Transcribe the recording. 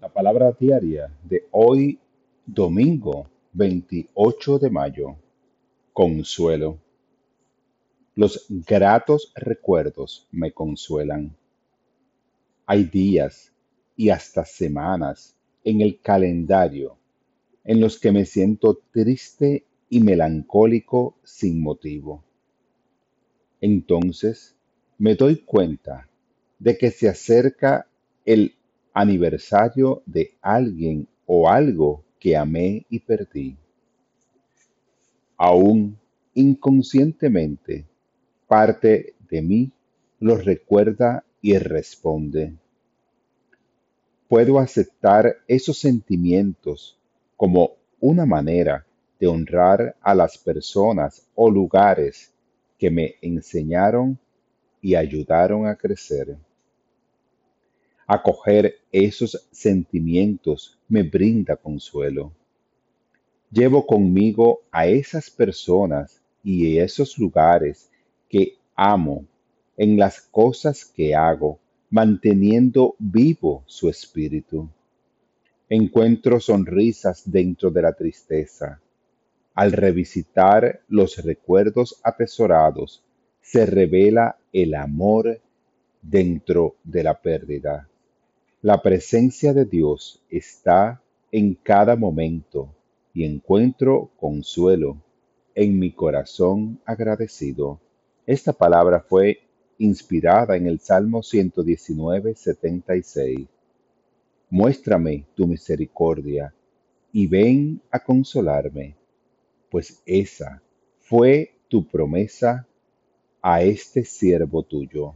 La palabra diaria de hoy, domingo 28 de mayo. Consuelo. Los gratos recuerdos me consuelan. Hay días y hasta semanas en el calendario en los que me siento triste y melancólico sin motivo. Entonces me doy cuenta de que se acerca el aniversario de alguien o algo que amé y perdí. Aún inconscientemente, parte de mí lo recuerda y responde. Puedo aceptar esos sentimientos como una manera de honrar a las personas o lugares que me enseñaron y ayudaron a crecer. Acoger esos sentimientos me brinda consuelo. Llevo conmigo a esas personas y esos lugares que amo en las cosas que hago, manteniendo vivo su espíritu. Encuentro sonrisas dentro de la tristeza. Al revisitar los recuerdos atesorados, se revela el amor dentro de la pérdida. La presencia de Dios está en cada momento y encuentro consuelo en mi corazón agradecido. Esta palabra fue inspirada en el Salmo 119, 76. Muéstrame tu misericordia y ven a consolarme, pues esa fue tu promesa a este siervo tuyo.